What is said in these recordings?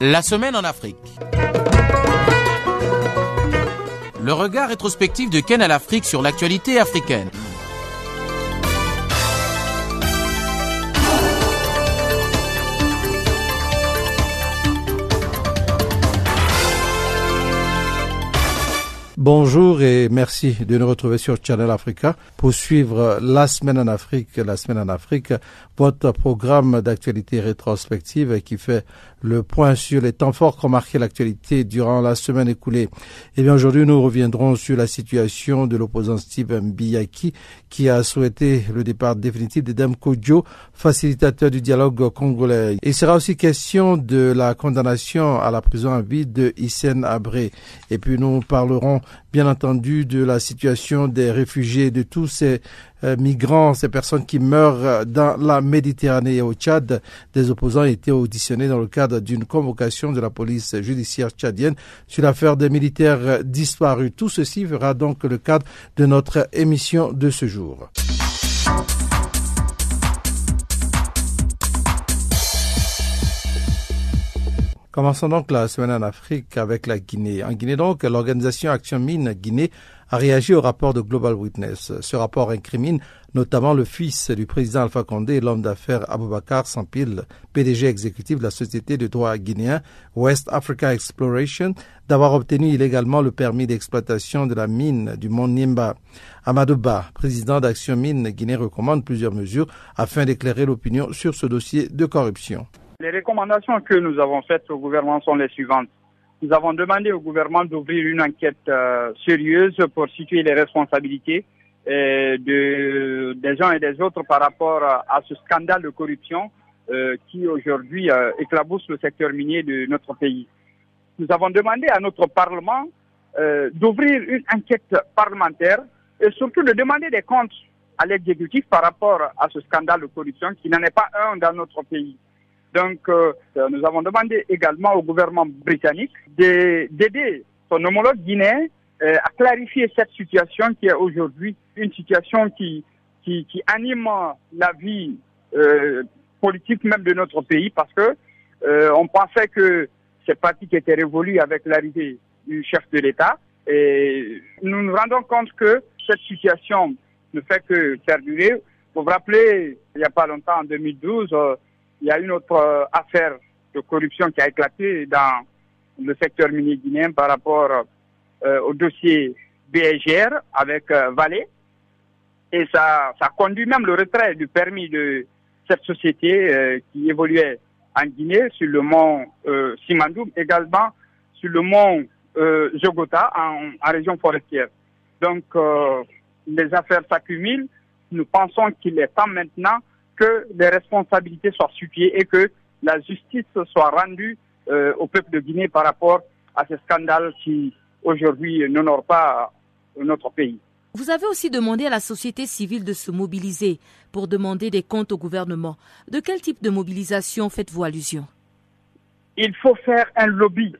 La semaine en Afrique. Le regard rétrospectif de Ken à l'Afrique sur l'actualité africaine. Bonjour et merci de nous retrouver sur Channel Africa pour suivre la semaine en Afrique. La semaine en Afrique, votre programme d'actualité rétrospective qui fait le point sur les temps forts qui ont marqué l'actualité durant la semaine écoulée. Eh bien aujourd'hui, nous reviendrons sur la situation de l'opposant Steve Mbiyaki qui a souhaité le départ définitif de Dame Kodjo, facilitateur du dialogue congolais. Il sera aussi question de la condamnation à la prison à vie de Hissène Abré. Et puis nous parlerons bien entendu de la situation des réfugiés, de tous ces migrants, ces personnes qui meurent dans la Méditerranée et au Tchad. Des opposants ont été auditionnés dans le cadre d'une convocation de la police judiciaire tchadienne sur l'affaire des militaires disparus. Tout ceci verra donc le cadre de notre émission de ce jour. Commençons donc la semaine en Afrique avec la Guinée. En Guinée donc, l'organisation Action Mine Guinée a réagi au rapport de Global Witness. Ce rapport incrimine notamment le fils du président Alpha Condé et l'homme d'affaires Aboubakar Sampil, PDG exécutif de la société de droit guinéen West Africa Exploration, d'avoir obtenu illégalement le permis d'exploitation de la mine du mont Nimba. Amadou Ba, président d'Action Mine Guinée, recommande plusieurs mesures afin d'éclairer l'opinion sur ce dossier de corruption. Les recommandations que nous avons faites au gouvernement sont les suivantes. Nous avons demandé au gouvernement d'ouvrir une enquête euh, sérieuse pour situer les responsabilités euh, de, des uns et des autres par rapport à, ce scandale de corruption euh, qui aujourd'hui éclabousse le secteur minier de notre pays. Nous avons demandé à notre Parlement d'ouvrir une enquête parlementaire et surtout de demander des comptes à l'exécutif par rapport à ce scandale de corruption qui n'en est pas un dans notre pays. Donc, euh, nous avons demandé également au gouvernement britannique d'aider son homologue guinéen euh, à clarifier cette situation qui est aujourd'hui une situation qui, qui, anime la vie euh, politique même de notre pays parce que on pensait que cette pratique était révolue avec l'arrivée du chef de l'État et nous nous rendons compte que cette situation ne fait que perdurer. Vous vous rappelez, il n'y a pas longtemps, en 2012, il y a une autre euh, affaire de corruption qui a éclaté dans le secteur minier guinéen par rapport euh, au dossier BGR avec euh, Valais. Et ça, ça conduit même le retrait du permis de cette société qui évoluait en Guinée sur le mont Simandoum, également sur le mont Jogota en, en, région forestière. Donc, les affaires s'accumulent. Nous pensons qu'il est temps maintenant que les responsabilités soient situées et que la justice soit rendue euh, au peuple de Guinée par rapport à ces scandales qui aujourd'hui n'honorent pas notre pays. Vous avez aussi demandé à la société civile de se mobiliser pour demander des comptes au gouvernement. De quel type de mobilisation faites-vous allusion? Il faut faire un lobby.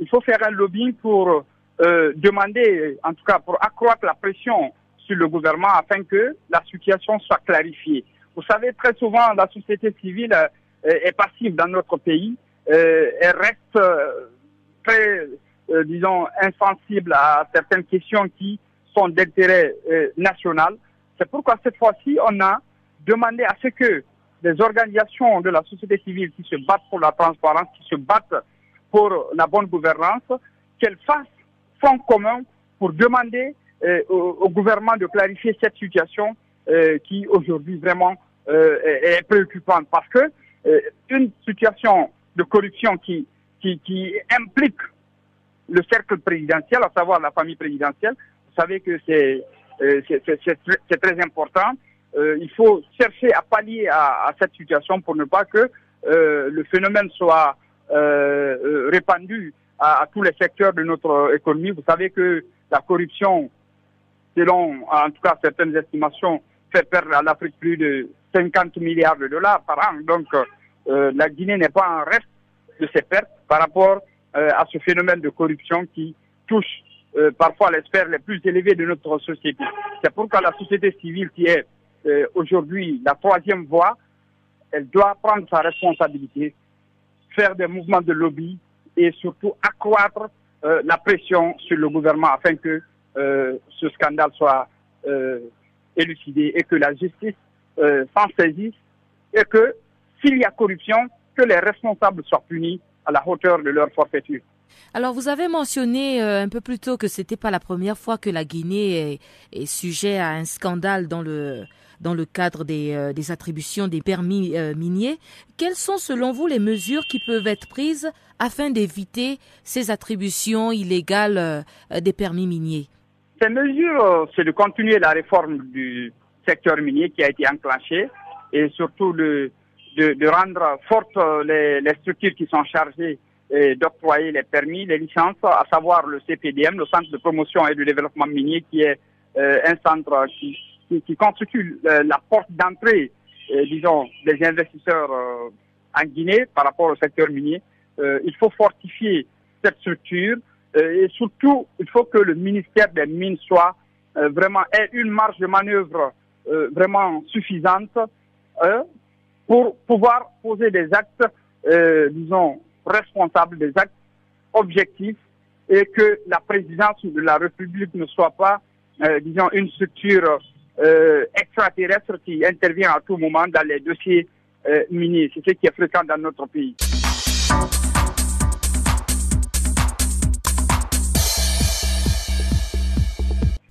Il faut faire un lobby pour euh, demander, en tout cas pour accroître la pression sur le gouvernement afin que la situation soit clarifiée. Vous savez, très souvent, la société civile euh, est passive dans notre pays. Euh, elle reste euh, très, disons, insensible à certaines questions qui sont d'intérêt national. C'est pourquoi cette fois-ci, on a demandé à ce que les organisations de la société civile qui se battent pour la transparence, qui se battent pour la bonne gouvernance, qu'elles fassent front commun pour demander au, gouvernement de clarifier cette situation euh, qui aujourd'hui vraiment euh, est, préoccupante parce que euh, une situation de corruption qui, implique le cercle présidentiel, à savoir la famille présidentielle, vous savez que c'est très important. il faut chercher à pallier à, cette situation pour ne pas que le phénomène soit répandu à, tous les secteurs de notre économie. Vous savez que la corruption, selon en tout cas certaines estimations, fait perdre à l'Afrique plus de 50 milliards de dollars par an. Donc, euh, la Guinée n'est pas en reste de ses pertes par rapport euh, à ce phénomène de corruption qui touche euh, parfois les sphères les plus élevées de notre société. C'est pourquoi la société civile, qui est aujourd'hui la troisième voie, elle doit prendre sa responsabilité, faire des mouvements de lobby et surtout accroître la pression sur le gouvernement afin que ce scandale soit élucidé et que la justice s'en saisisse et que s'il y a corruption, que les responsables soient punis à la hauteur de leur forfaiture. Alors, vous avez mentionné euh, un peu plus tôt que c'était pas la première fois que la Guinée est, sujet à un scandale dans le dans le cadre des, euh, attributions des permis euh, miniers. Quelles sont, selon vous, les mesures qui peuvent être prises afin d'éviter ces attributions illégales des permis miniers? Ces mesures, c'est de continuer la réforme du secteur minier qui a été enclenchée et surtout de, de, rendre fortes les, les structures qui sont chargées d'octroyer les permis, les licences, à savoir le CPDM, le Centre de promotion et de développement minier, qui est euh, un centre qui, qui, constitue euh, la porte d'entrée, euh, disons, des investisseurs en Guinée par rapport au secteur minier. il faut fortifier cette structure et surtout, il faut que le ministère des Mines soit vraiment ait une marge de manœuvre vraiment suffisante pour pouvoir poser des actes, disons, responsable des actes objectifs et que la présidence de la République ne soit pas, euh, disons, une structure euh, extraterrestre qui intervient à tout moment dans les dossiers euh, miniers. C'est ce qui est fréquent dans notre pays.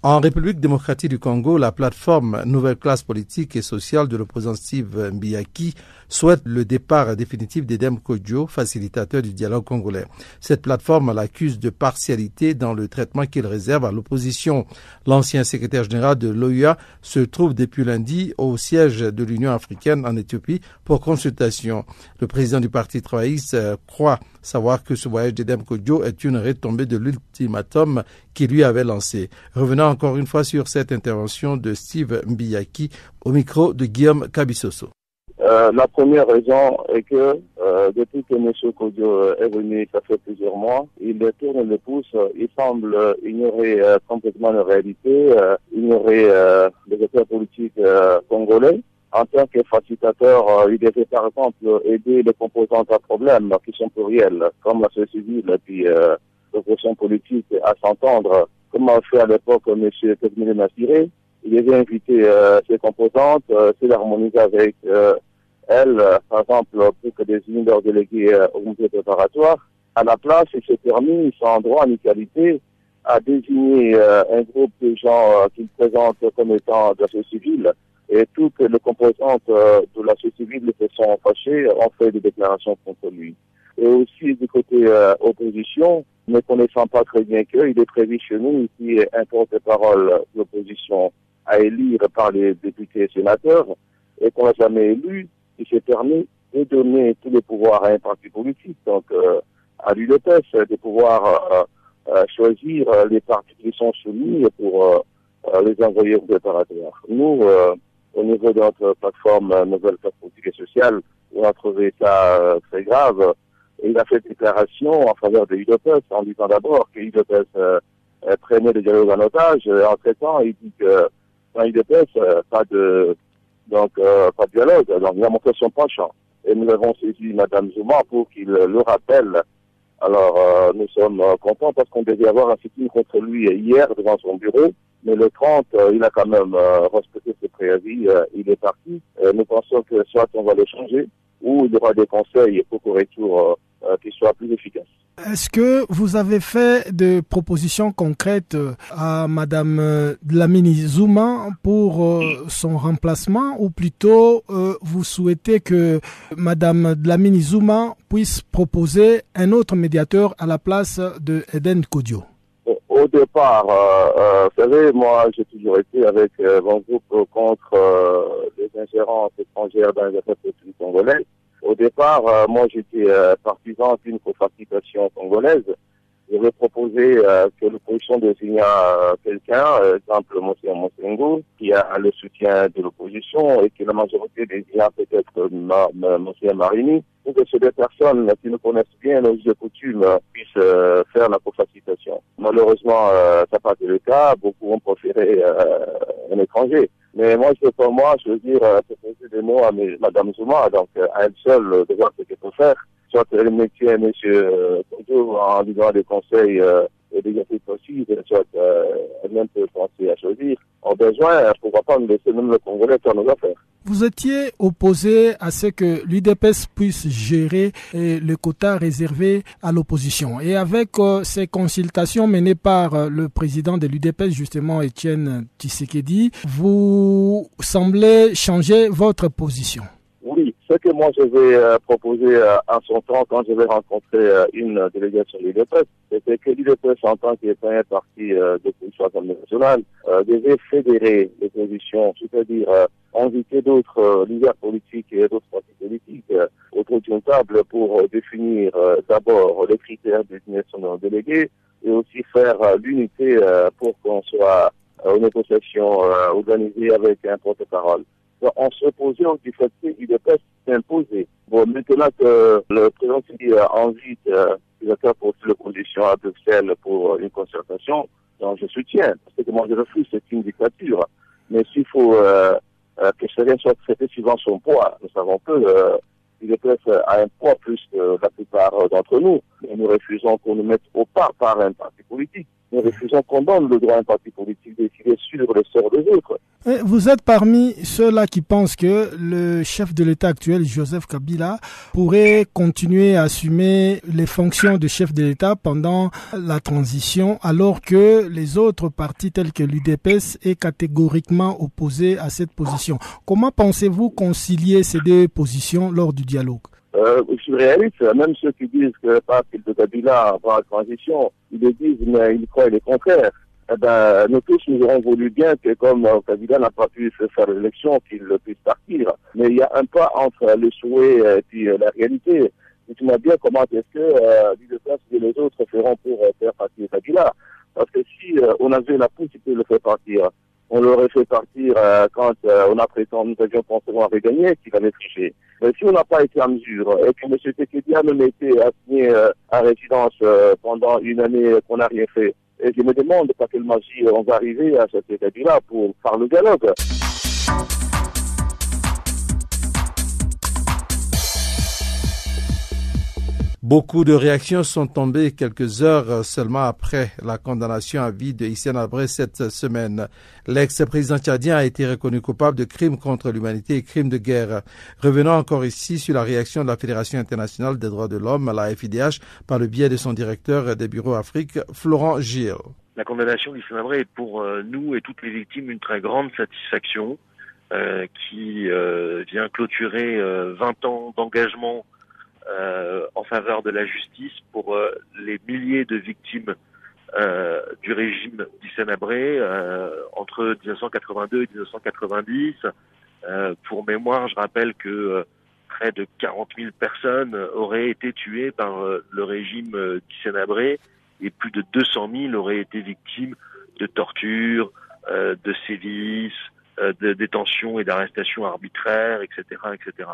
En République démocratique du Congo, la plateforme Nouvelle classe politique et sociale de l'opposant Steve Mbiyaki souhaite le départ définitif d'Edem Kodjo, facilitateur du dialogue congolais. Cette plateforme l'accuse de partialité dans le traitement qu'il réserve à l'opposition. L'ancien secrétaire général de l'OUA se trouve depuis lundi au siège de l'Union africaine en Éthiopie pour consultation. Le président du Parti travailliste euh, croit savoir que ce voyage d'Edem Kodjo est une retombée de l'ultimatum qu'il lui avait lancé. Revenons encore une fois sur cette intervention de Steve Mbiyaki au micro de Guillaume Kabisoso. Euh, la première raison est que euh, depuis que M. Kodjo est venu, ça fait plusieurs mois, il tourne le pouce, il semble ignorer euh, complètement la réalité, ignorer les acteurs politiques congolais. En tant que facilitateur, il devait par exemple aider les composantes à problème qui sont pluriels, comme la société civile puis l'opposition politique à s'entendre comme a fait à l'époque M. Kevin Massiré. Il avait invité euh, ses composantes, euh, avec euh, elle, euh, par exemple, pour que désigne leurs délégués au comité préparatoire. À la place, il s'est permis, sans droit ni qualité, à désigner un groupe de gens qu'il présente comme étant de la société civile. Et toutes les composantes de la société civile se sont fâchées, ont fait des déclarations contre lui et aussi du côté euh, opposition, ne connaissant pas très bien qu'il est prévu chez nous ici un porte-parole de l'opposition à élire par les députés et sénateurs, et qu'on n'a jamais élu, il s'est permis de donner tous les pouvoirs à un parti politique, donc euh, à l'UDPS, de pouvoir euh, choisir les partis qui sont soumis pour les envoyer au préparatoire. Nous, au niveau de notre plateforme Nouvelle Classe Politique et Sociale, on a trouvé ça très grave et il a fait déclaration en faveur de UDPS en disant d'abord que UDPS euh, prenait le dialogue en otage. En traitant, il dit que dans euh, pas de donc euh, pas de dialogue. Donc il a montré son penchant. Et nous avons saisi Mme Zouma pour qu'il le rappelle. Alors euh, nous sommes contents parce qu'on devait avoir un sitting contre lui hier devant son bureau. Mais le 30, il a quand même respecté ses préavis. il est parti. nous pensons que soit on va le changer, ou il y aura des conseils pour correcture euh, qui soit plus efficace. Est-ce que vous avez fait des propositions concrètes euh, à Madame euh, Dlamini Zouma pour son remplacement ou plutôt vous souhaitez que Madame Dlamini Zouma puisse proposer un autre médiateur à la place de Eden Kodio? Au départ, vous savez, moi j'ai toujours été avec mon groupe contre les ingérences étrangères dans les affaires congolaises. Au départ, euh, moi j'étais euh, partisan d'une cofacitation congolaise. J'avais proposé euh, que l'opposition désigne quelqu'un, exemple M. Monsengo, qui a le soutien de l'opposition et que la majorité désigne peut-être M. Marini, pour que ces deux personnes qui nous connaissent bien nos de coutume puissent faire la cofacitation. Malheureusement, ça n'a pas été le cas. Beaucoup ont préféré un étranger. Mais moi, je pour moi, je veux dire, proposer des mots à Madame Zouma, donc à elle seule de voir ce qu'elle peut faire. Soit elle mettait M. Kojo en disant des conseils et des Afriques aussi, soit elle-même peut penser à choisir. En besoin, pourquoi pas nous laisser même le Congolais faire nos affaires. Vous étiez opposé à ce que l'UDPS puisse gérer le quota réservé à l'opposition. Et avec euh, ces consultations menées par euh, le président de l'UDPS, justement Étienne Tshisekedi, vous semblez changer votre position. Ce que moi je vais euh, proposer à son temps quand je vais rencontrer une délégation de l'UDPS, c'était que l'UDPS en tant qu'un parti d'opposition nationale devait fédérer les positions, c'est-à-dire inviter d'autres euh, leaders politiques et d'autres partis politiques euh, autour d'une table pour euh, définir d'abord les critères de désignation délégués et aussi faire l'unité pour qu'on soit aux négociations organisées avec un porte-parole. On se posait du fait qu'il devait s'imposer. Bon, maintenant que le président invite les acteurs pour les conditions à Bruxelles pour une concertation, donc je soutiens, parce que moi je refuse, c'est une dictature. Mais s'il faut euh, que chacun soit traité suivant son poids. Nous savons que euh, il est a un poids plus que la plupart d'entre nous, mais nous refusons qu'on nous mette au pas par un parti politique. Nous refusons qu'on donne le droit à un parti politique de décider le sort des autres. Vous êtes parmi ceux-là qui pensent que le chef de l'État actuel, Joseph Kabila, pourrait continuer à assumer les fonctions de chef de l'État pendant la transition, alors que les autres partis tels que l'UDPS est catégoriquement opposé à cette position. Comment pensez-vous concilier ces deux positions lors du dialogue? Euh, je suis réaliste, même ceux qui disent que qu'il de Kabila avant la transition, ils le disent, mais ils croient le contraire eh ben, nous tous, nous aurons voulu bien que comme euh, Kabila n'a pas pu faire l'élection, qu'il puisse partir. Mais il y a un pas entre le souhait et puis euh, la réalité. Et m'as bien comment est-ce que euh, et les autres feront pour euh, faire partir Kabila. Parce que si on avait la possibilité de le faire partir, on l'aurait fait partir quand on a prétendu, nous avions pensé qu'on avait gagné, qu'il avait triché. Mais si on n'a pas été en mesure et que M. Tekedi a même été assigné à résidence pendant une année qu'on n'a rien fait, et je me demande par quelle magie on va arriver à cet état-là pour faire le dialogue. Beaucoup de réactions sont tombées quelques heures seulement après la condamnation à vie de Hissène Abré cette semaine. L'ex-président tchadien a été reconnu coupable de crimes contre l'humanité et crimes de guerre. Revenons encore ici sur la réaction de la Fédération internationale des droits de l'homme, la FIDH, par le biais de son directeur des bureaux Afrique, Florent Gilles. La condamnation d'Hissène Abré est pour euh, nous et toutes les victimes une très grande satisfaction euh, qui euh, vient clôturer 20 ans d'engagement euh, en faveur de la justice pour euh, les milliers de victimes euh, du régime d'Issène-Abré entre 1982 et 1990. pour mémoire, je rappelle que près de 40 000 personnes auraient été tuées par le régime d'Issène-Abré et plus de 200 000 auraient été victimes de tortures, de sévices, de détention et d'arrestations arbitraires, etc., etc.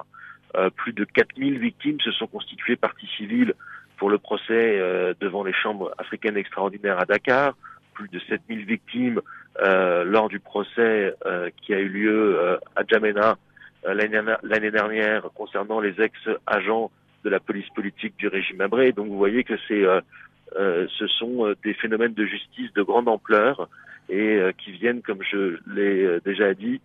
Euh, plus de 4000 victimes se sont constituées partie civile pour le procès euh, devant les chambres africaines extraordinaires à Dakar. Plus de 7000 victimes euh, lors du procès qui a eu lieu à Djamena l'année dernière concernant les ex-agents de la police politique du régime Abré. Donc vous voyez que c'est, ce sont des phénomènes de justice de grande ampleur et qui viennent, comme je l'ai déjà dit,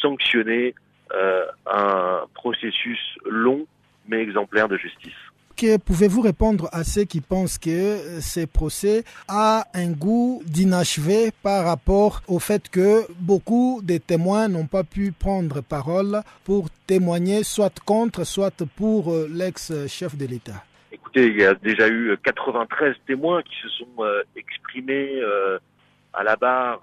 sanctionner euh, un processus long mais exemplaire de justice. Que pouvez-vous répondre à ceux qui pensent que euh, ces procès a un goût d'inachevé par rapport au fait que beaucoup de témoins n'ont pas pu prendre parole pour témoigner soit contre, soit pour euh, l'ex-chef de l'État? Écoutez, il y a déjà eu 93 témoins qui se sont exprimés à la barre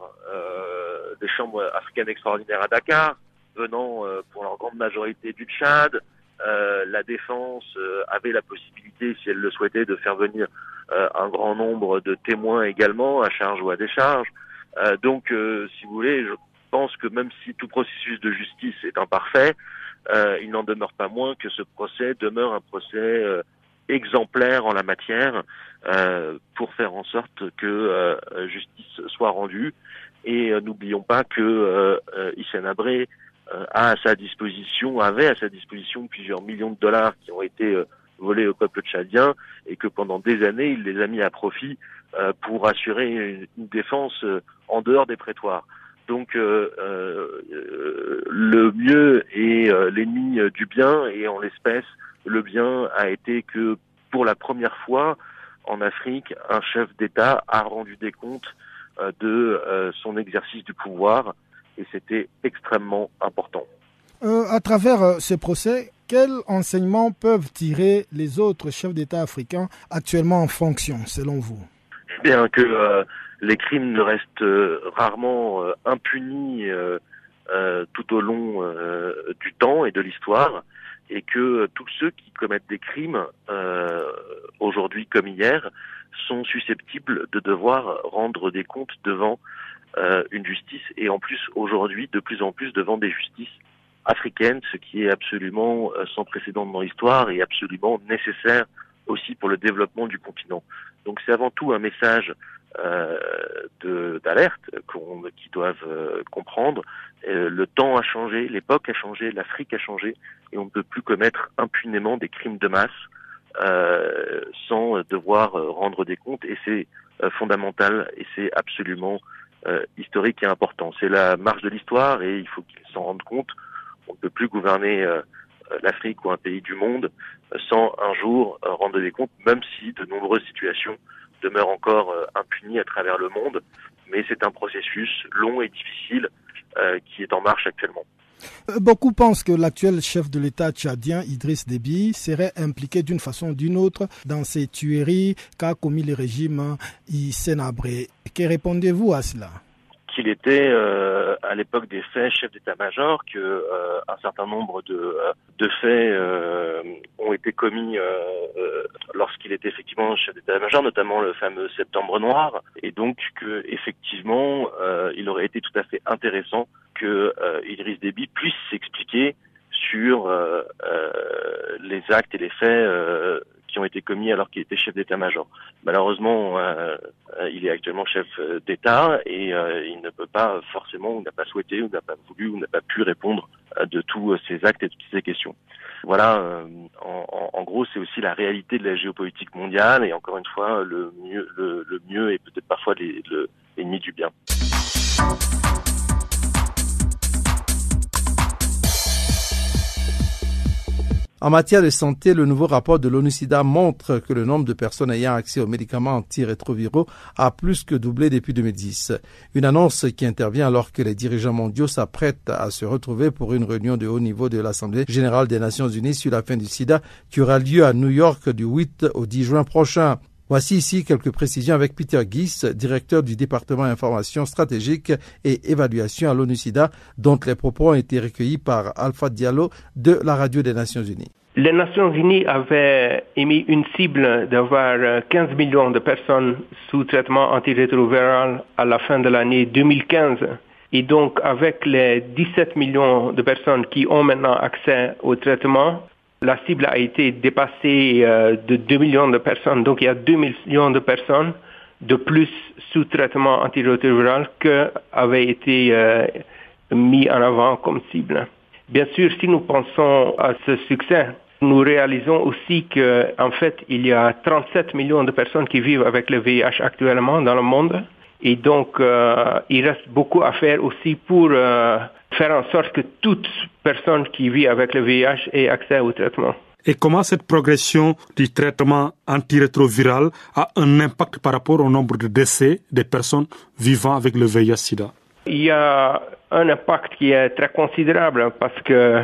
des chambres africaines extraordinaires à Dakar venant euh, pour leur grande majorité du Tchad. Euh, la défense euh, avait la possibilité, si elle le souhaitait, de faire venir un grand nombre de témoins également, à charge ou à décharge. donc, si vous voulez, je pense que même si tout processus de justice est imparfait, il n'en demeure pas moins que ce procès demeure un procès exemplaire en la matière pour faire en sorte que justice soit rendue. Et n'oublions pas que euh, Hissène Abré euh, a à sa disposition, avait à sa disposition plusieurs millions de dollars qui ont été euh, volés au peuple tchadien et que pendant des années, il les a mis à profit pour assurer une, défense en dehors des prétoires. Donc le mieux est l'ennemi du bien et en l'espèce, le bien a été que pour la première fois en Afrique, un chef d'État a rendu des comptes de son exercice du pouvoir et c'était extrêmement important. Euh, à travers euh, ce procès, quels enseignements peuvent tirer les autres chefs d'État africains actuellement en fonction, selon vous? Eh Bien que euh, les crimes ne restent rarement impunis tout au long du temps et de l'histoire, et que tous ceux qui commettent des crimes, aujourd'hui comme hier, sont susceptibles de devoir rendre des comptes devant une justice, et en plus aujourd'hui de plus en plus devant des justices africaine, ce qui est absolument euh, sans précédent dans l'histoire et absolument nécessaire aussi pour le développement du continent. Donc c'est avant tout un message euh, d'alerte qu'on qui doivent euh, comprendre. Euh, le temps a changé, l'époque a changé, l'Afrique a changé, et on ne peut plus commettre impunément des crimes de masse euh, sans devoir rendre des comptes. Et c'est fondamental et c'est absolument historique et important. C'est la marche de l'histoire et il faut qu'ils s'en rendent compte on ne peut plus gouverner euh, euh, l'Afrique ou un pays du monde euh, sans un jour rendre des comptes, même si de nombreuses situations demeurent encore impunies à travers le monde. Mais c'est un processus long et difficile qui est en marche actuellement. Beaucoup pensent que l'actuel chef de l'État tchadien, Idriss Déby, serait impliqué d'une façon ou d'une autre dans ces tueries qu'a commis le régime Isenabré. Que répondez-vous à cela? Qu'il était euh, à l'époque des faits chef d'état-major, que euh, un certain nombre de, euh, de faits ont été commis lorsqu'il était effectivement chef d'état-major, notamment le fameux Septembre Noir, et donc que effectivement il aurait été tout à fait intéressant que Idriss Déby puisse s'expliquer sur les actes et les faits qui ont été commis alors qu'il était chef d'état-major. Malheureusement, euh, euh, il est actuellement chef euh, d'État et il ne peut pas forcément, ou n'a pas souhaité, ou n'a pas voulu, ou n'a pas pu répondre de tous ces actes et de toutes ces questions. Voilà, en, gros, c'est aussi la réalité de la géopolitique mondiale et encore une fois, le mieux, le, mieux est peut-être parfois l'ennemi du bien. En matière de santé, le nouveau rapport de l'ONU-SIDA montre que le nombre de personnes ayant accès aux médicaments antirétroviraux a plus que doublé depuis 2010. Une annonce qui intervient alors que les dirigeants mondiaux s'apprêtent à se retrouver pour une réunion de haut niveau de l'Assemblée générale des Nations unies sur la fin du sida qui aura lieu à New York du 8 au 10 juin prochain. Voici ici quelques précisions avec Peter Gies, directeur du département information stratégique et évaluation à l'ONU-SIDA, dont les propos ont été recueillis par Alpha Diallo de la Radio des Nations Unies. Les Nations Unies avaient émis une cible d'avoir 15 millions de personnes sous traitement antirétroviral à la fin de l'année 2015. Et donc, avec les 17 millions de personnes qui ont maintenant accès au traitement, la cible a été dépassée euh, de 2 millions de personnes. Donc il y a 2 millions de personnes de plus sous traitement antirétroviral que avait été euh, mis en avant comme cible. Bien sûr, si nous pensons à ce succès, nous réalisons aussi qu'en fait, il y a 37 millions de personnes qui vivent avec le VIH actuellement dans le monde. Et donc, euh, il reste beaucoup à faire aussi pour faire en sorte que toute personne qui vit avec le VIH ait accès au traitement. Et comment cette progression du traitement antirétroviral a un impact par rapport au nombre de décès des personnes vivant avec le VIH-Sida Il y a un impact qui est très considérable parce que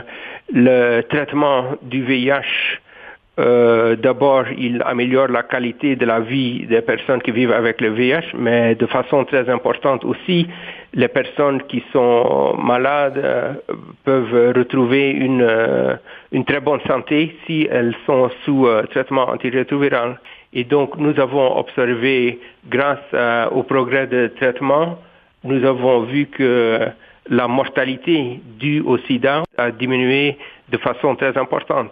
le traitement du VIH euh, D'abord, il améliore la qualité de la vie des personnes qui vivent avec le VIH, mais de façon très importante aussi, les personnes qui sont malades euh, peuvent retrouver une, euh, une très bonne santé si elles sont sous euh, traitement antirétroviral. Et donc, nous avons observé, grâce au progrès de traitement, nous avons vu que la mortalité due au sida a diminué de façon très importante.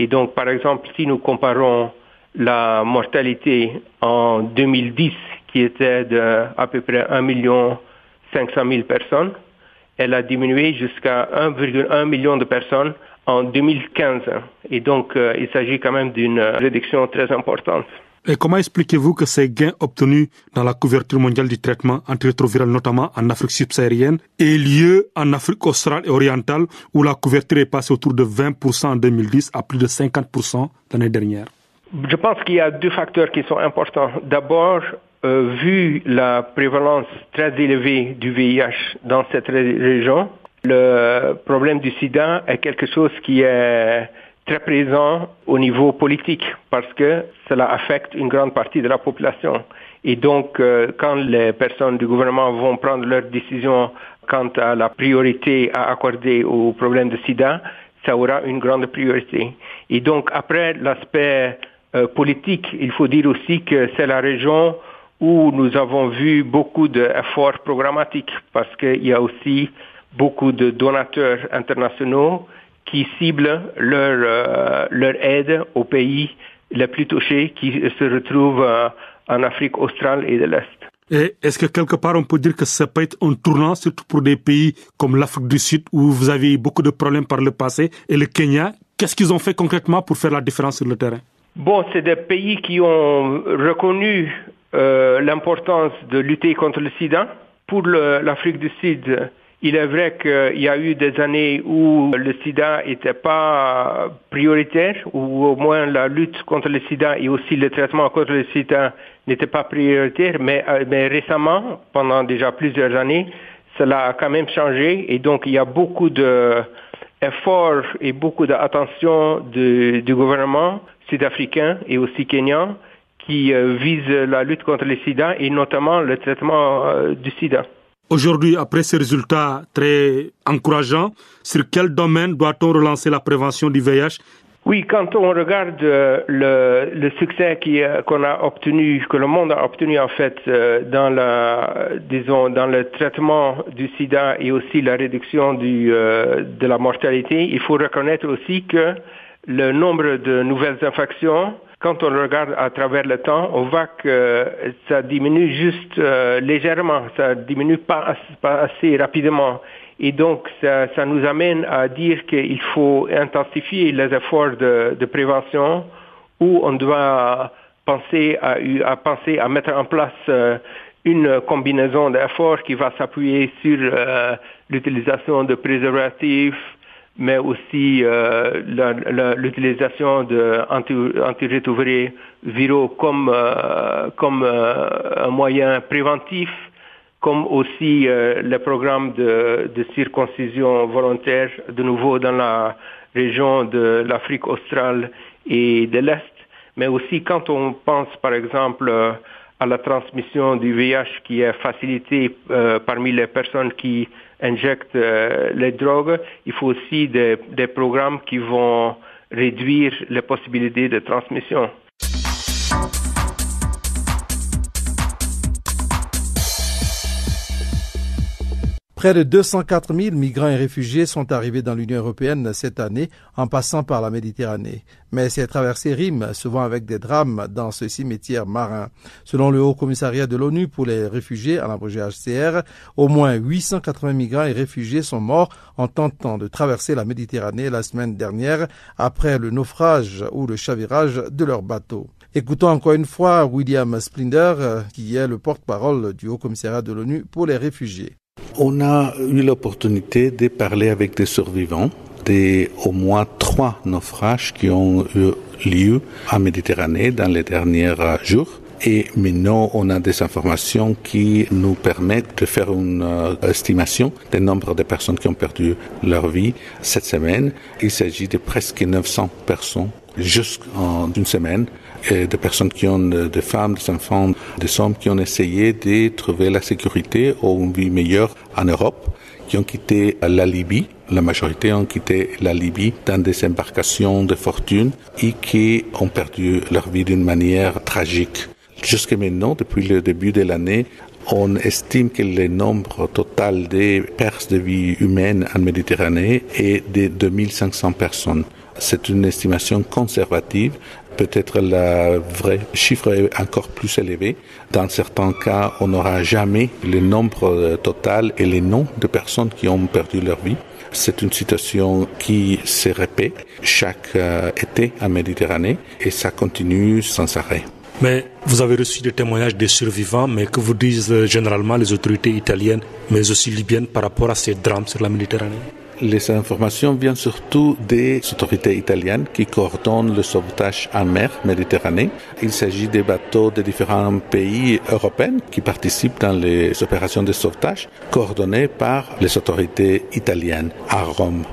Et donc, par exemple, si nous comparons la mortalité en 2010, qui était de à peu près 1 million 500 000 personnes, elle a diminué jusqu'à 1,1 million de personnes en 2015. Et donc, euh, il s'agit quand même d'une réduction très importante. Et comment expliquez-vous que ces gains obtenus dans la couverture mondiale du traitement antirétroviral, notamment en Afrique subsaharienne, aient lieu en Afrique australe et orientale, où la couverture est passée autour de 20% en 2010 à plus de 50% l'année dernière? Je pense qu'il y a deux facteurs qui sont importants. D'abord, euh, vu la prévalence très élevée du VIH dans cette région, le problème du sida est quelque chose qui est très présent au niveau politique parce que cela affecte une grande partie de la population. Et donc, euh, quand les personnes du gouvernement vont prendre leurs décisions quant à la priorité à accorder au problème de sida, ça aura une grande priorité. Et donc, après l'aspect euh, politique, il faut dire aussi que c'est la région où nous avons vu beaucoup d'efforts programmatiques parce qu'il y a aussi beaucoup de donateurs internationaux qui ciblent leur, euh, leur aide aux pays les plus touchés qui se retrouvent euh, en Afrique australe et de l'Est. Est-ce que quelque part on peut dire que ça peut être un tournant, surtout pour des pays comme l'Afrique du Sud où vous avez eu beaucoup de problèmes par le passé et le Kenya? Qu'est-ce qu'ils ont fait concrètement pour faire la différence sur le terrain? Bon, c'est des pays qui ont reconnu euh, l'importance de lutter contre le sida. Pour l'Afrique du Sud, il est vrai qu'il y a eu des années où le sida n'était pas prioritaire, ou au moins la lutte contre le sida et aussi le traitement contre le sida n'était pas prioritaire, mais, euh, récemment, pendant déjà plusieurs années, cela a quand même changé et donc il y a beaucoup d'efforts et beaucoup d'attention du, gouvernement sud-africain et aussi kenyan qui euh, visent la lutte contre le sida et notamment le traitement euh, du sida. Aujourd'hui, après ces résultats très encourageants, sur quel domaine doit-on relancer la prévention du VIH oui, quand on regarde euh, le, succès euh, qu'on a obtenu, que le monde a obtenu en fait euh, dans la, disons, dans le traitement du SIDA et aussi la réduction du, de la mortalité, il faut reconnaître aussi que le nombre de nouvelles infections quand on regarde à travers le temps, on voit que ça diminue juste euh, légèrement, ça diminue pas, assez rapidement. Et donc, ça, nous amène à dire qu'il faut intensifier les efforts de, prévention où on doit penser à, mettre en place euh, une combinaison d'efforts qui va s'appuyer sur euh, l'utilisation de préservatifs, mais aussi euh, l'utilisation d'antirétroviraux viraux comme, euh, comme euh, un moyen préventif, comme aussi le programme de, de, circoncision volontaire, de nouveau dans la région de l'Afrique australe et de l'Est, mais aussi quand on pense par exemple à la transmission du VIH qui est facilitée parmi les personnes qui injectent euh, les drogues, il faut aussi des, des programmes qui vont réduire les possibilités de transmission. Près de 204 000 migrants et réfugiés sont arrivés dans l'Union européenne cette année en passant par la Méditerranée. Mais ces traversées riment souvent avec des drames dans ce cimetière marin. Selon le Haut Commissariat de l'ONU pour les réfugiés, à l'abrégé HCR, au moins 880 migrants et réfugiés sont morts en tentant de traverser la Méditerranée la semaine dernière après le naufrage ou le chavirage de leur bateau. Écoutons encore une fois William Splinder, qui est le porte-parole du Haut Commissariat de l'ONU pour les réfugiés. On a eu l'opportunité de parler avec des survivants de au moins trois naufrages qui ont eu lieu en Méditerranée dans les derniers jours. Et maintenant, on a des informations qui nous permettent de faire une euh, estimation du nombre de personnes qui ont perdu leur vie cette semaine. Il s'agit de presque 900 personnes juste en une semaine et des personnes qui ont euh, des femmes, des enfants, des hommes qui ont essayé de trouver la sécurité ou une vie meilleure en Europe, qui ont quitté la Libye. La majorité ont quitté la Libye dans des embarcations de fortune et qui ont perdu leur vie d'une manière tragique. Jusqu'à maintenant, depuis le début de l'année, on estime que le nombre total des pertes de vie humaines en Méditerranée est de 2500 personnes. C'est une estimation conservative peut-être le vrai chiffre est encore plus élevé. Dans certains cas, on n'aura jamais le nombre total et les noms de personnes qui ont perdu leur vie. C'est une situation qui se répète chaque euh, été en Méditerranée et ça continue sans arrêt. Mais vous avez reçu des témoignages des survivants, mais que vous disent euh, généralement les autorités italiennes, mais aussi libyennes par rapport à ces drames sur la Méditerranée? Les informations viennent surtout des autorités italiennes qui coordonnent le sauvetage en mer Méditerranée. Il s'agit des bateaux de différents pays européens qui participent dans les opérations de sauvetage coordonnées par les autorités italiennes à Rome.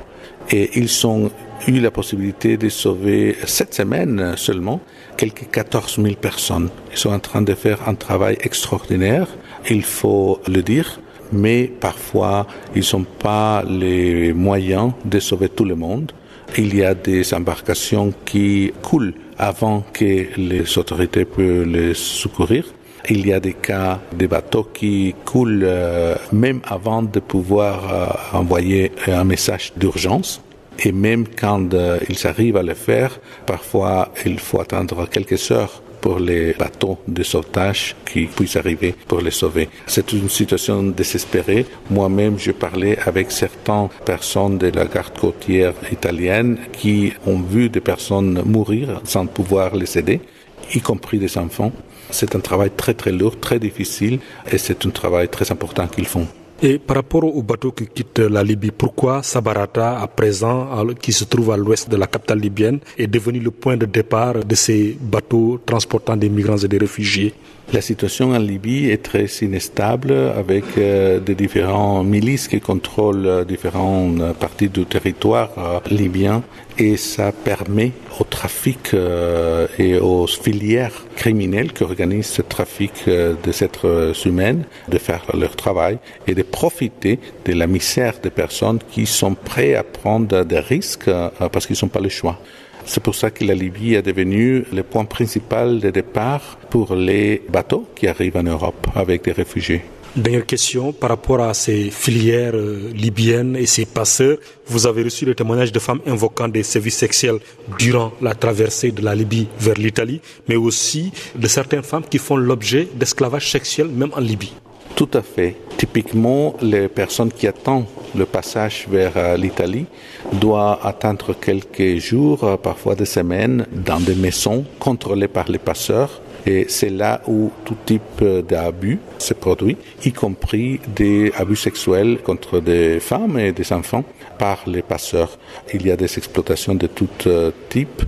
Et ils ont eu la possibilité de sauver cette semaine seulement quelques 14 000 personnes. Ils sont en train de faire un travail extraordinaire, il faut le dire mais parfois ils n'ont pas les moyens de sauver tout le monde. Il y a des embarcations qui coulent avant que les autorités puissent les secourir. Il y a des cas de bateaux qui coulent euh, même avant de pouvoir euh, envoyer un message d'urgence. Et même quand euh, ils arrivent à le faire, parfois il faut attendre quelques heures pour les bateaux de sauvetage qui puissent arriver pour les sauver. C'est une situation désespérée. Moi-même, je parlais avec certaines personnes de la garde côtière italienne qui ont vu des personnes mourir sans pouvoir les aider, y compris des enfants. C'est un travail très très lourd, très difficile et c'est un travail très important qu'ils font. Et par rapport aux bateaux qui quittent la Libye, pourquoi Sabarata, à présent, qui se trouve à l'ouest de la capitale libyenne, est devenu le point de départ de ces bateaux transportant des migrants et des réfugiés? La situation en Libye est très instable avec euh, des différents milices qui contrôlent euh, différentes euh, parties du territoire libyen et ça permet au trafic et aux filières criminelles qui organisent ce trafic des êtres humains de faire leur travail et de profiter de la misère des personnes qui sont prêtes à prendre des risques parce qu'ils n'ont pas le choix. C'est pour ça que la Libye est devenue le point principal de départ pour les bateaux qui arrivent en Europe avec des réfugiés. Dernière question par rapport à ces filières euh, libyennes et ces passeurs. Vous avez reçu le témoignage de femmes invoquant des services sexuels durant la traversée de la Libye vers l'Italie, mais aussi de certaines femmes qui font l'objet d'esclavage sexuel même en Libye. Tout à fait. Typiquement, les personnes qui attendent le passage vers euh, l'Italie doivent attendre quelques jours, euh, parfois des semaines, dans des maisons contrôlées par les passeurs. Et c'est là où tout type d'abus se produit, y compris des abus sexuels contre des femmes et des enfants par les passeurs. Il y a des exploitations de tout euh, type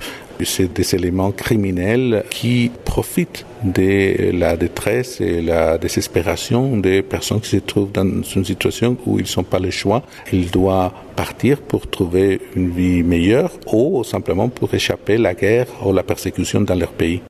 c'est des éléments criminels qui profitent de la détresse et la désespération des personnes qui se trouvent dans une situation où ils n'ont pas le choix. Ils doivent partir pour trouver une vie meilleure ou simplement pour échapper à la guerre ou la persécution dans leur pays.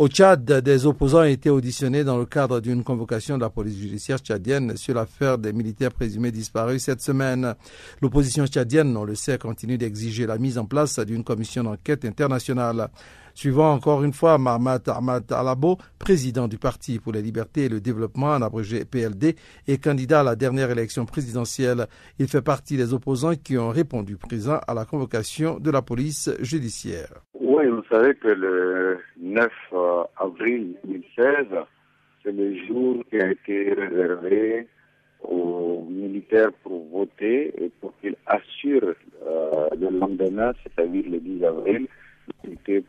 Au Tchad, des opposants ont été auditionnés dans le cadre d'une convocation de la police judiciaire tchadienne sur l'affaire des militaires présumés disparus cette semaine. L'opposition tchadienne, on le sait, continue d'exiger la mise en place d'une commission d'enquête internationale. Suivant encore une fois Mahmoud Ahmad Alabo, président du Parti pour les libertés et le développement, en abrégé PLD, et candidat à la dernière élection présidentielle. Il fait partie des opposants qui ont répondu présent à la convocation de la police judiciaire. Oui, vous savez que le 9 euh, avril 2016, c'est le jour qui a été réservé aux militaires pour voter et pour qu'ils assurent euh, le lendemain, c'est-à-dire le 10 avril,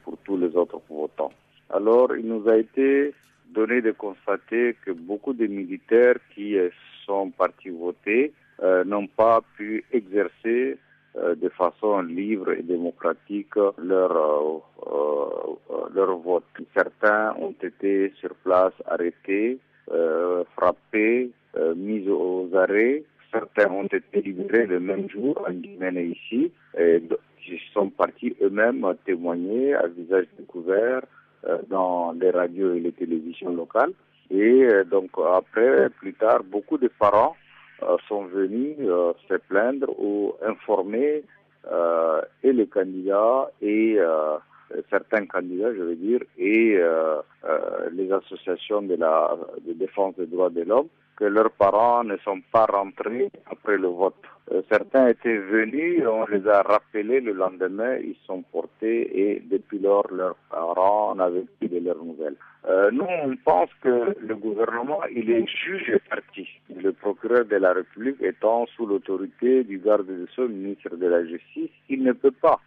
pour tous les autres votants. Alors, il nous a été donné de constater que beaucoup de militaires qui sont partis voter euh, n'ont pas pu exercer euh, de façon libre et démocratique leur, euh, leur vote. Certains ont été sur place arrêtés, frappés, mis aux arrêts. Certains ont été libérés le même jour en Guinée ici. Et ils sont partis eux-mêmes témoigner à visage découvert euh, dans les radios et les télévisions locales. Et euh, donc après, plus tard, beaucoup de parents euh, sont venus se plaindre ou informer et les candidats et certains candidats, je veux dire, et les associations de la de défense des droits de l'homme que leurs parents ne sont pas rentrés après le vote. Euh, certains étaient venus, on les a rappelés le lendemain, ils sont portés et depuis lors leurs parents n'avaient plus de leurs nouvelles. Euh, nous, on pense que le gouvernement, il est juge parti. Le procureur de la République étant sous l'autorité du garde de sceaux, ministre de la Justice, il ne peut pas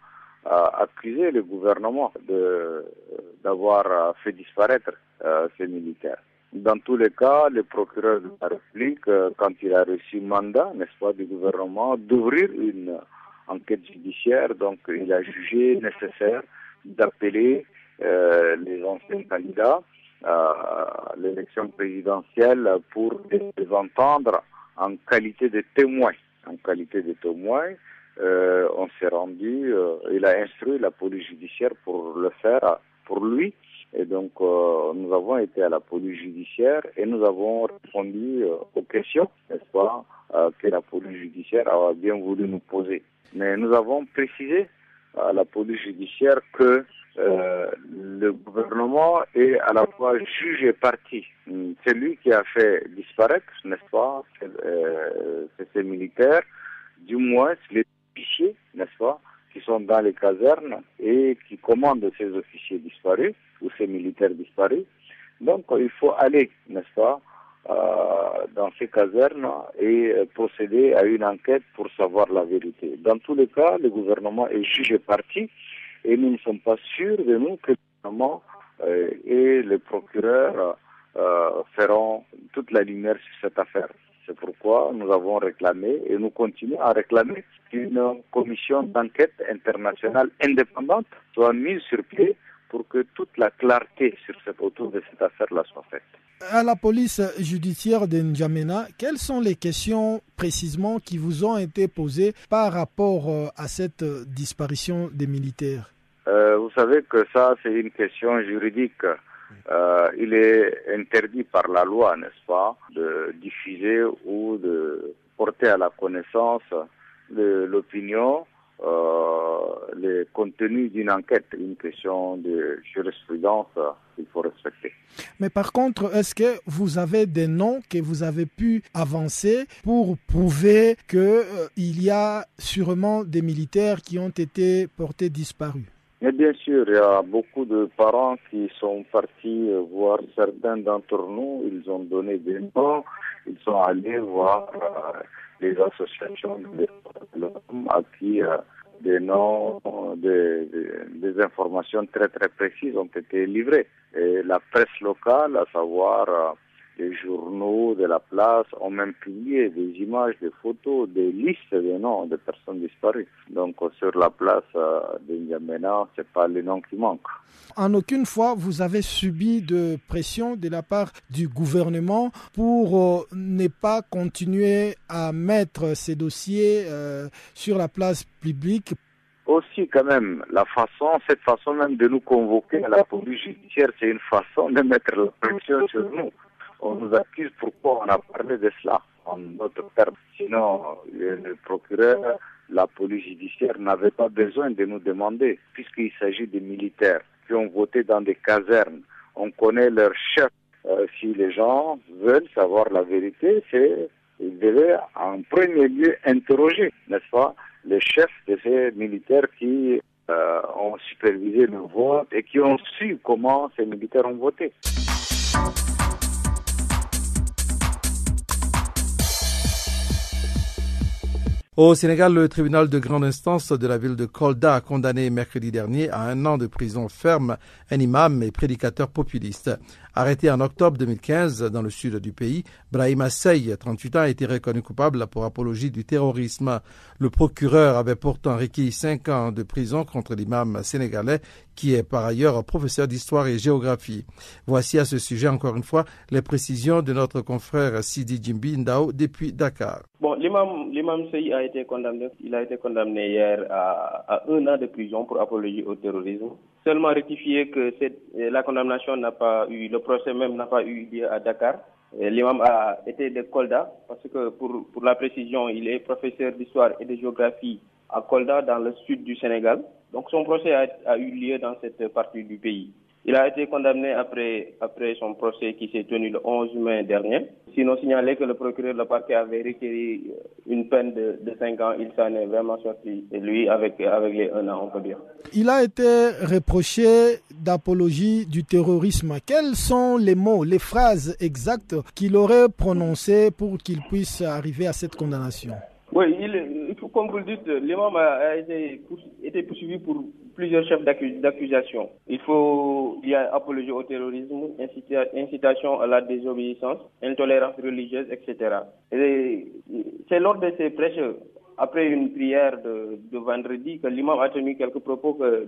euh, accuser le gouvernement d'avoir fait disparaître ces militaires. Dans tous les cas, le procureur de la République, euh, quand il a reçu mandat, n'est-ce pas, du gouvernement, d'ouvrir une enquête judiciaire, donc il a jugé nécessaire d'appeler euh, les anciens candidats à l'élection présidentielle pour les entendre en qualité de témoins. En qualité de témoins, euh, on s'est rendu, il a instruit la police judiciaire pour le faire pour lui et donc, euh, nous avons été à la police judiciaire et nous avons répondu euh, aux questions, n'est-ce pas, euh, que la police judiciaire a bien voulu nous poser. Mais nous avons précisé à la police judiciaire que le gouvernement est à la fois juge et parti. C'est lui qui a fait disparaître, n'est-ce pas, ces militaires, du moins les officiers, n'est-ce pas, qui sont dans les casernes et qui commandent ces officiers disparus ou ces militaires disparus. Donc il faut aller, n'est-ce pas, euh, dans ces casernes et procéder à une enquête pour savoir la vérité. Dans tous les cas, le gouvernement est jugé parti et nous ne sommes pas sûrs de nous que le gouvernement euh, et le procureur euh, feront toute la lumière sur cette affaire. C'est pourquoi nous avons réclamé et nous continuons à réclamer qu'une commission d'enquête internationale indépendante soit mise sur pied pour que toute la clarté sur cette, autour de cette affaire-là soit faite. À la police judiciaire de N'Djamena, quelles sont les questions précisément qui vous ont été posées par rapport euh, à cette disparition des militaires? Euh, Vous savez que ça, c'est une question juridique. Euh, il est interdit par la loi, n'est-ce pas, de diffuser ou de porter à la connaissance de l'opinion euh, le contenu d'une enquête, une question de jurisprudence qu'il faut respecter. Mais par contre, est-ce que vous avez des noms que vous avez pu avancer pour prouver qu'il euh, y a sûrement des militaires qui ont été portés disparus? Mais bien sûr, il y a beaucoup de parents qui sont partis euh, voir certains d'entre nous. Ils ont donné des noms. Ils sont allés voir euh, les associations de l'homme à qui euh, des noms, des, des, informations très très précises ont été livrées. Et la presse locale, à savoir les journaux de la place ont même publié des images, des photos, des listes de noms de personnes disparues. Donc sur la place euh, de N'Djamena, ce n'est pas les noms qui manquent. En aucune fois, vous avez subi de pression de la part du gouvernement pour euh, ne pas continuer à mettre ces dossiers euh, sur la place publique aussi quand même la façon, cette façon même de nous convoquer à la police judiciaire, c'est une façon de mettre la pression sur nous. On nous accuse pourquoi on a parlé de cela en notre terme. Sinon, le procureur, la police judiciaire n'avait pas besoin de nous demander, puisqu'il s'agit des militaires qui ont voté dans des casernes. On connaît leur chef. Euh, si les gens veulent savoir la vérité, c'est ils devaient en premier lieu interroger, n'est-ce pas, les chefs de ces militaires qui euh, ont supervisé le vote et qui ont su comment ces militaires ont voté. Au Sénégal, le tribunal de grande instance de la ville de Kolda a condamné mercredi dernier à un an de prison ferme un imam et prédicateur populiste. Arrêté en octobre 2015 dans le sud du pays, Brahim Sey, 38 ans, a été reconnu coupable pour apologie du terrorisme. Le procureur avait pourtant requis 5 ans de prison contre l'imam sénégalais qui est par ailleurs professeur d'histoire et géographie. Voici à ce sujet encore une fois les précisions de notre confrère Sidi Jimbi Ndao depuis Dakar. Bon, l'imam, Sey a été condamné, il a été condamné hier à, à un an de prison pour apologie au terrorisme. Seulement rectifier que cette, la condamnation n'a pas eu, le procès même n'a pas eu lieu à Dakar. L'imam a été de Kolda parce que pour, pour la précision, il est professeur d'histoire et de géographie à Kolda dans le sud du Sénégal. Donc son procès a, a, eu lieu dans cette partie du pays. Il a été condamné après, après son procès qui s'est tenu le 11 mai dernier. Sinon, signaler que le procureur de la parquet avait requis une peine de, de 5 ans. Il s'en est vraiment sorti, et lui, avec, avec les 1 an, on peut dire. Il a été reproché d'apologie du terrorisme. Quels sont les mots, les phrases exactes qu'il aurait prononcées pour qu'il puisse arriver à cette condamnation? Oui, il, comme vous le dites, l'imam a, a été, été poursuivi pour plusieurs chefs d'accusation. Il faut, il y apologie au terrorisme, incita, incitation à la désobéissance, intolérance religieuse, etc. Et c'est lors de ces prêches, après une prière de, vendredi, que l'imam a tenu quelques propos que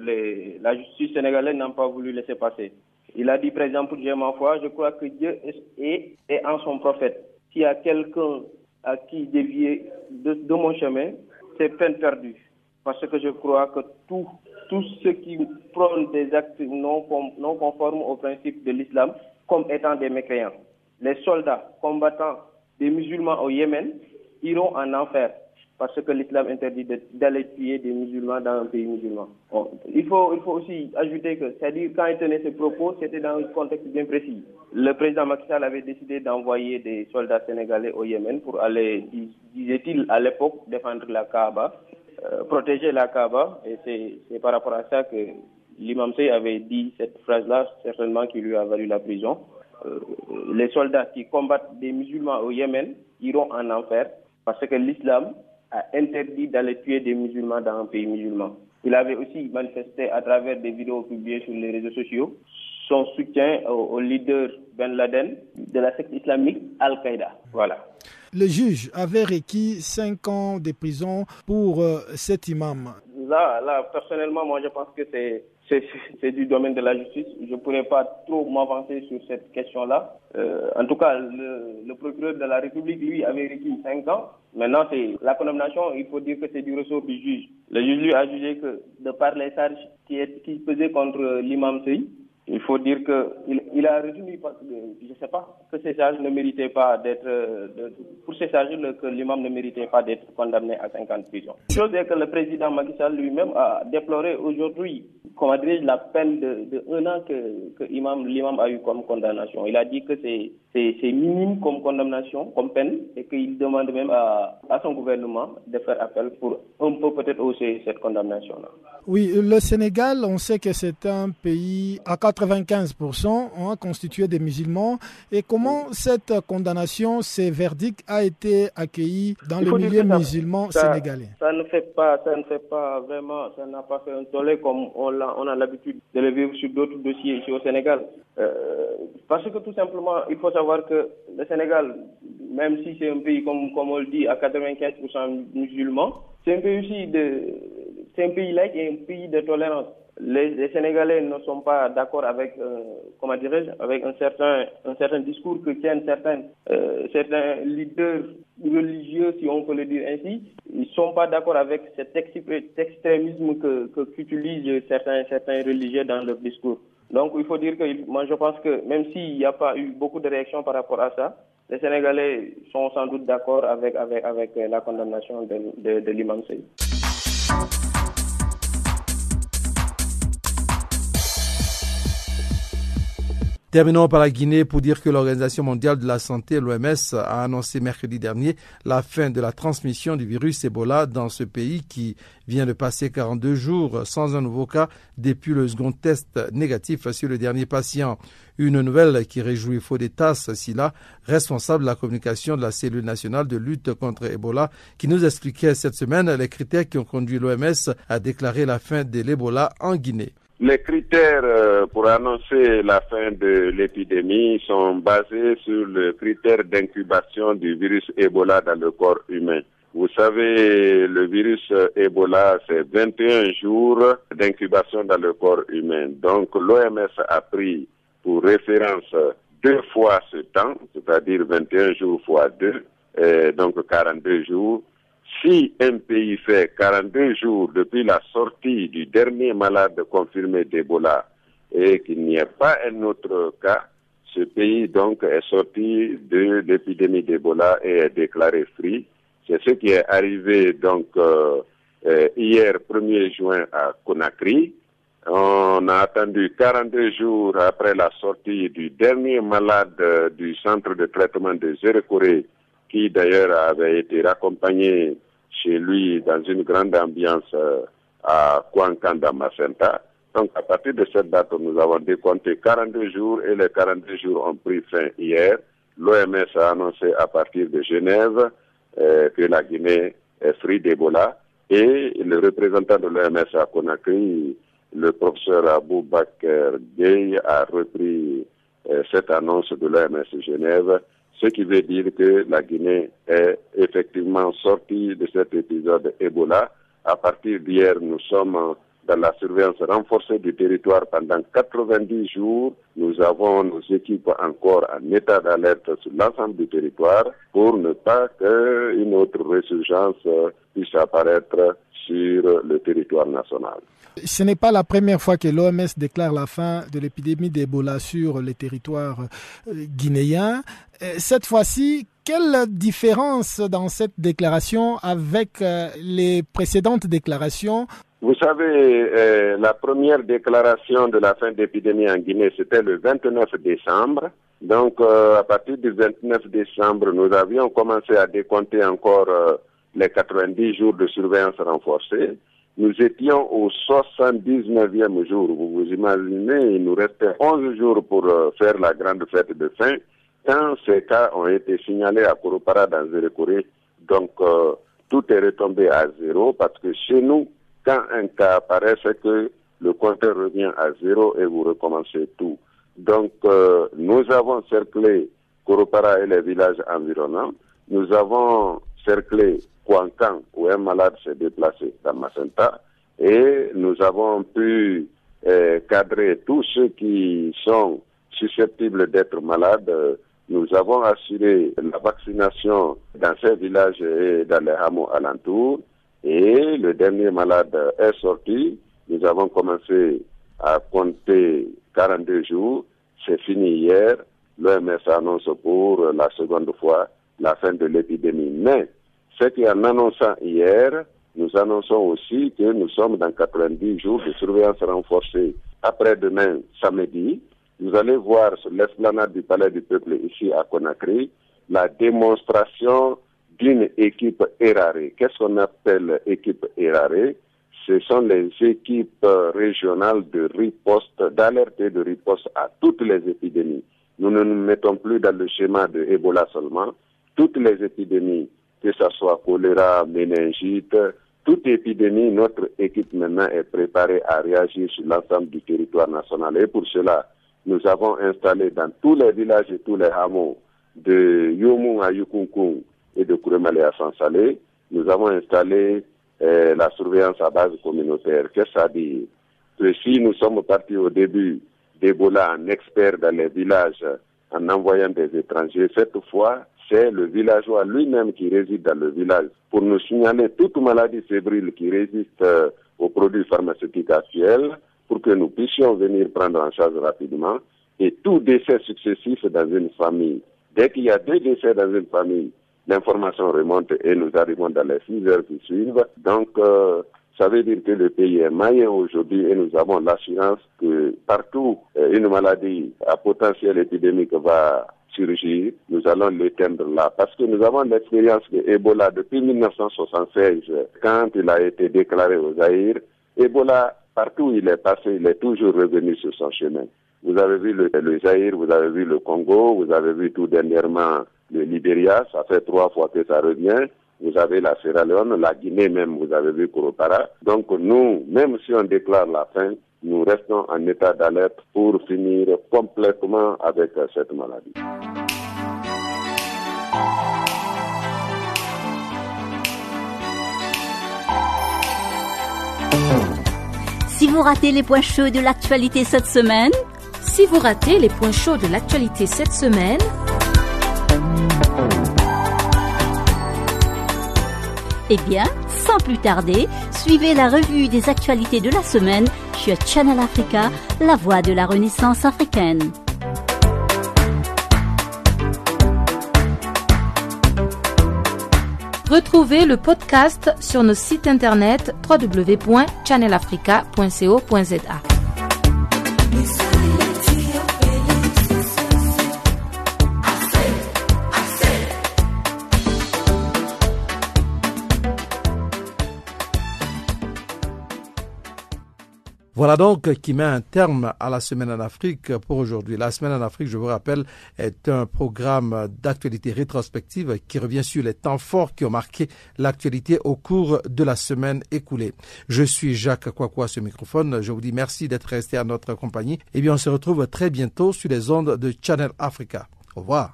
la justice sénégalaise n'a pas voulu laisser passer. Il a dit, par exemple, j'ai ma foi, je crois que Dieu est, en son prophète. S'il y a quelqu'un à qui dévier de mon chemin, c'est peine perdue. Parce que je crois que tout, tous ceux qui prônent des actes non, non conformes aux principes de l'islam comme étant des mécréants. Les soldats combattants des musulmans au Yémen iront en enfer parce que l'islam interdit d'aller tuer des musulmans dans un pays musulman. Bon, il, faut, il faut aussi ajouter que, c'est-à-dire quand il tenait ses propos, c'était dans un contexte bien précis. Le président Macky Sall avait décidé d'envoyer des soldats sénégalais au Yémen pour aller, disait-il à l'époque, défendre la Kaaba, euh, protéger la Kaaba, et c'est par rapport à ça que l'imam Sey avait dit cette phrase-là, certainement qui lui a valu la prison. Euh, les soldats qui combattent des musulmans au Yémen iront en enfer parce que l'islam a interdit d'aller tuer des musulmans dans un pays musulman. Il avait aussi manifesté à travers des vidéos publiées sur les réseaux sociaux son soutien au, au leader Ben Laden de la secte islamique Al-Qaïda. Voilà. Le juge avait requis 5 ans de prison pour euh, cet imam. Là, là, personnellement, moi, je pense que c'est c'est du domaine de la justice. Je ne pourrais pas trop m'avancer sur cette question-là. Euh, en tout cas, le, le, procureur de la République, lui, avait requis 5 ans. Maintenant, c'est la condamnation, il faut dire que c'est du ressort du juge. Le juge, lui, a jugé que, de par les charges qui, est, qui pesaient contre l'imam Sey, il faut dire qu'il il a retenu, je ne sais pas, que ces charges ne méritaient pas d'être, pour ces charges, que l'imam ne méritait pas d'être condamné à 50 ans de prison. Chose est que le président Macky lui-même a déploré aujourd'hui, comment dirais la peine de, de, un an que, que l'imam a eu comme condamnation. Il a dit que c'est, c'est, minime comme condamnation, comme peine, et qu'il demande même à, à son gouvernement de faire appel pour un peu peut-être hausser cette condamnation-là. Oui, le Sénégal, on sait que c'est un pays à 95% hein, constitué des musulmans. Et comment cette condamnation, ces verdicts, a été accueilli dans le milieu ça, musulman ça, sénégalais? Ça ne fait pas, ça ne fait pas vraiment, ça n'a pas fait un tollé comme on a, on a l'habitude de le vivre sur d'autres dossiers ici au Sénégal. Euh, parce que tout simplement, il faut savoir que le Sénégal, même si c'est un pays, comme, comme on le dit, à 95% musulman, c'est un pays aussi de, c'est un pays laïque et un pays de tolérance. les, Sénégalais ne sont pas d'accord avec, euh, comment dirais-je, avec un certain, un certain discours que tiennent certains, euh, certains leaders religieux, si on peut le dire ainsi. Ils ne sont pas d'accord avec cet extrémisme que, qu'utilisent certains, certains religieux dans leur discours. Donc il faut dire que moi je pense que même s'il n'y a pas eu beaucoup de réactions par rapport à ça, les Sénégalais sont sans doute d'accord avec, avec, avec la condamnation de, de, de Terminons par la Guinée pour dire que l'Organisation mondiale de la santé, l'OMS, a annoncé mercredi dernier la fin de la transmission du virus Ebola dans ce pays qui vient de passer 42 jours sans un nouveau cas depuis le second test négatif sur le dernier patient. Une nouvelle qui réjouit Fodetas Silla, responsable de la communication de la cellule nationale de lutte contre Ebola, qui nous expliquait cette semaine les critères qui ont conduit l'OMS à déclarer la fin de l'Ebola en Guinée. Les critères euh, pour annoncer la fin de l'épidémie sont basés sur le critère d'incubation du virus Ebola dans le corps humain. Vous savez, le virus Ebola, c'est 21 jours d'incubation dans le corps humain. Donc, l'OMS a pris pour référence deux fois ce temps, c'est-à-dire 21 jours fois deux, donc 42 jours, si un pays fait 42 jours depuis la sortie du dernier malade confirmé d'Ebola et qu'il n'y ait pas un autre cas, ce pays donc est sorti de l'épidémie d'Ebola et est déclaré free. C'est ce qui est arrivé donc euh, euh, hier 1er juin à Conakry. On a attendu 42 jours après la sortie du dernier malade euh, du centre de traitement de Zérekoré, qui d'ailleurs avait été raccompagné chez lui dans une grande ambiance euh, à Kouankanda Macenta. Donc à partir de cette date, nous avons décompté 42 jours et les 42 jours ont pris fin hier. L'OMS a annoncé à partir de Genève euh, que la Guinée est free d'Ebola et le représentant de l'OMS à Conakry, le professeur Abou Bakr Gay, a repris euh, cette annonce de l'OMS Genève ce qui veut dire que la Guinée est effectivement sortie de cet épisode Ebola. À partir d'hier, nous sommes dans la surveillance renforcée du territoire pendant 90 jours. Nous avons nos équipes encore en état d'alerte sur l'ensemble du territoire pour ne pas qu'une autre résurgence puisse apparaître sur le territoire national. Ce n'est pas la première fois que l'OMS déclare la fin de l'épidémie d'Ebola sur les territoires euh, guinéens. Euh, cette fois-ci, quelle différence dans cette déclaration avec euh, les précédentes déclarations? Vous savez, la première déclaration de la fin d'épidémie en Guinée, c'était le 29 décembre. Donc, à partir du 29 décembre, nous avions commencé à décompter encore les 90 jours de surveillance renforcée. Nous étions au 79e jour. Vous vous imaginez, il nous restait 11 jours pour euh, faire la grande fête de fin. Quand ces cas ont été signalés à Koropara dans Zérekoré, donc euh, tout est retombé à zéro parce que chez nous, quand un cas apparaît, c'est que le compteur revient à zéro et vous recommencez tout. Donc, euh, nous avons cerclé Koropara et les villages environnants. Nous avons cerclé Kwankan, où un malade s'est déplacé dans Macenta, et nous avons pu euh, cadrer tous ceux qui sont susceptibles d'être malades. Nous avons assuré la vaccination dans ces villages et dans les hameaux alentours. Et le dernier malade est sorti. Nous avons commencé à compter 42 jours. C'est fini hier. L'OMS annonce pour la seconde fois la fin de l'épidémie. Ce en annonçant hier, nous annonçons aussi que nous sommes dans 90 jours de surveillance renforcée. Après-demain, samedi, vous allez voir sur l'esplanade du Palais du Peuple ici à Conakry la démonstration d'une équipe érarée. Qu'est-ce qu'on appelle équipe érarée? Ce sont les équipes régionales de riposte, d'alerte et de riposte à toutes les épidémies. Nous ne nous mettons plus dans le schéma de Ebola seulement. Toutes les épidémies que ce soit choléra, méningite, toute épidémie, notre équipe maintenant est préparée à réagir sur l'ensemble du territoire national. Et pour cela, nous avons installé dans tous les villages et tous les hameaux de Yomou à Yukunkung et de Kuremale à Sansalé, nous avons installé euh, la surveillance à base communautaire. Qu'est-ce que ça dit? Que si nous sommes partis au début d'Ebola en expert dans les villages en envoyant des étrangers, cette fois, c'est le villageois lui-même qui réside dans le village pour nous signaler toute maladie fébrile qui résiste euh, aux produits pharmaceutiques actuels pour que nous puissions venir prendre en charge rapidement et tout décès successif dans une famille. Dès qu'il y a deux décès dans une famille, l'information remonte et nous arrivons dans les six heures qui suivent. Donc, euh, ça veut dire que le pays est maillé aujourd'hui et nous avons l'assurance que partout euh, une maladie à potentiel épidémique va surgir, nous allons l'éteindre là. Parce que nous avons l'expérience de Ebola depuis 1976, quand il a été déclaré aux Zaïre. Ebola, partout où il est passé, il est toujours revenu sur son chemin. Vous avez vu le, le Zaïre, vous avez vu le Congo, vous avez vu tout dernièrement le Libéria, ça fait trois fois que ça revient. Vous avez la Sierra Leone, la Guinée même, vous avez vu Kuropara. Donc nous, même si on déclare la fin, nous restons en état d'alerte pour finir complètement avec cette maladie. Si vous ratez les points chauds de l'actualité cette semaine, si vous ratez les points chauds de l'actualité cette semaine, Eh bien, sans plus tarder, suivez la revue des actualités de la semaine sur Channel Africa, la voix de la Renaissance africaine. Retrouvez le podcast sur nos sites internet www.channelafrica.co.za. Voilà donc qui met un terme à la Semaine en Afrique pour aujourd'hui. La Semaine en Afrique, je vous rappelle, est un programme d'actualité rétrospective qui revient sur les temps forts qui ont marqué l'actualité au cours de la semaine écoulée. Je suis Jacques Kwakwa ce microphone. Je vous dis merci d'être resté à notre compagnie. Et eh bien, on se retrouve très bientôt sur les ondes de Channel Africa. Au revoir.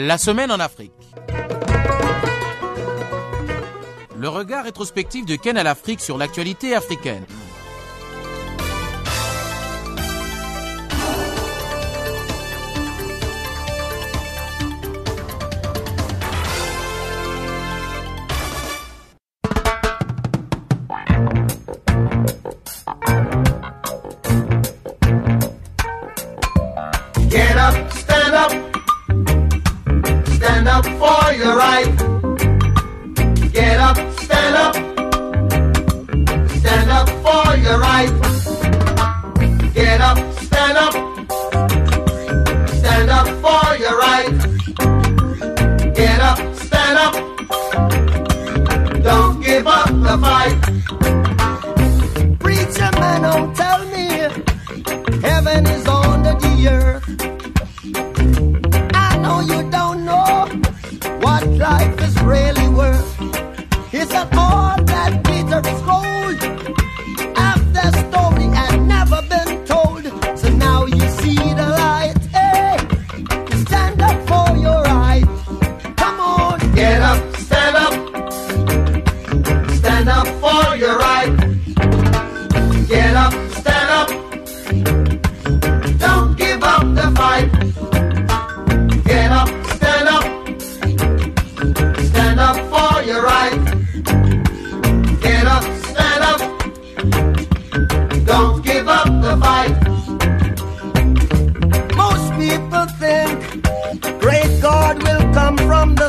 La semaine en Afrique. Le regard rétrospectif de Ken à l'Afrique sur l'actualité africaine.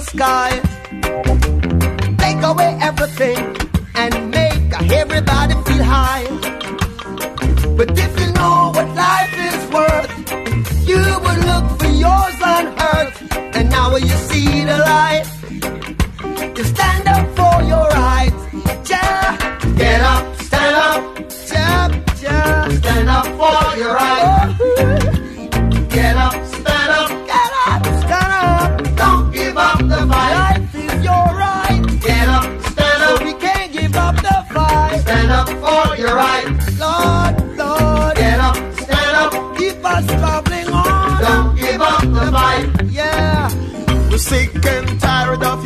sky.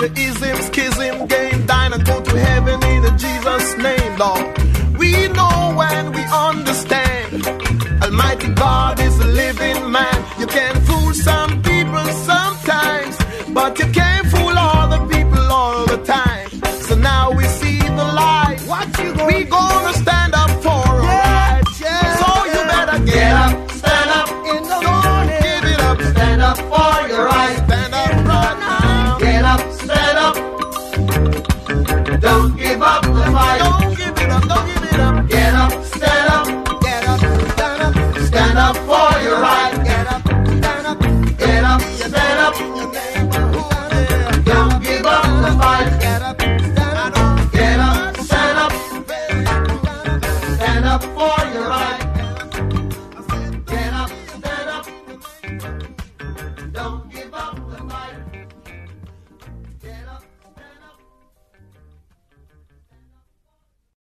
the ism, schism game, dine and go to heaven in the Jesus name, Lord. We know when we understand. Almighty God is a living man. You can't.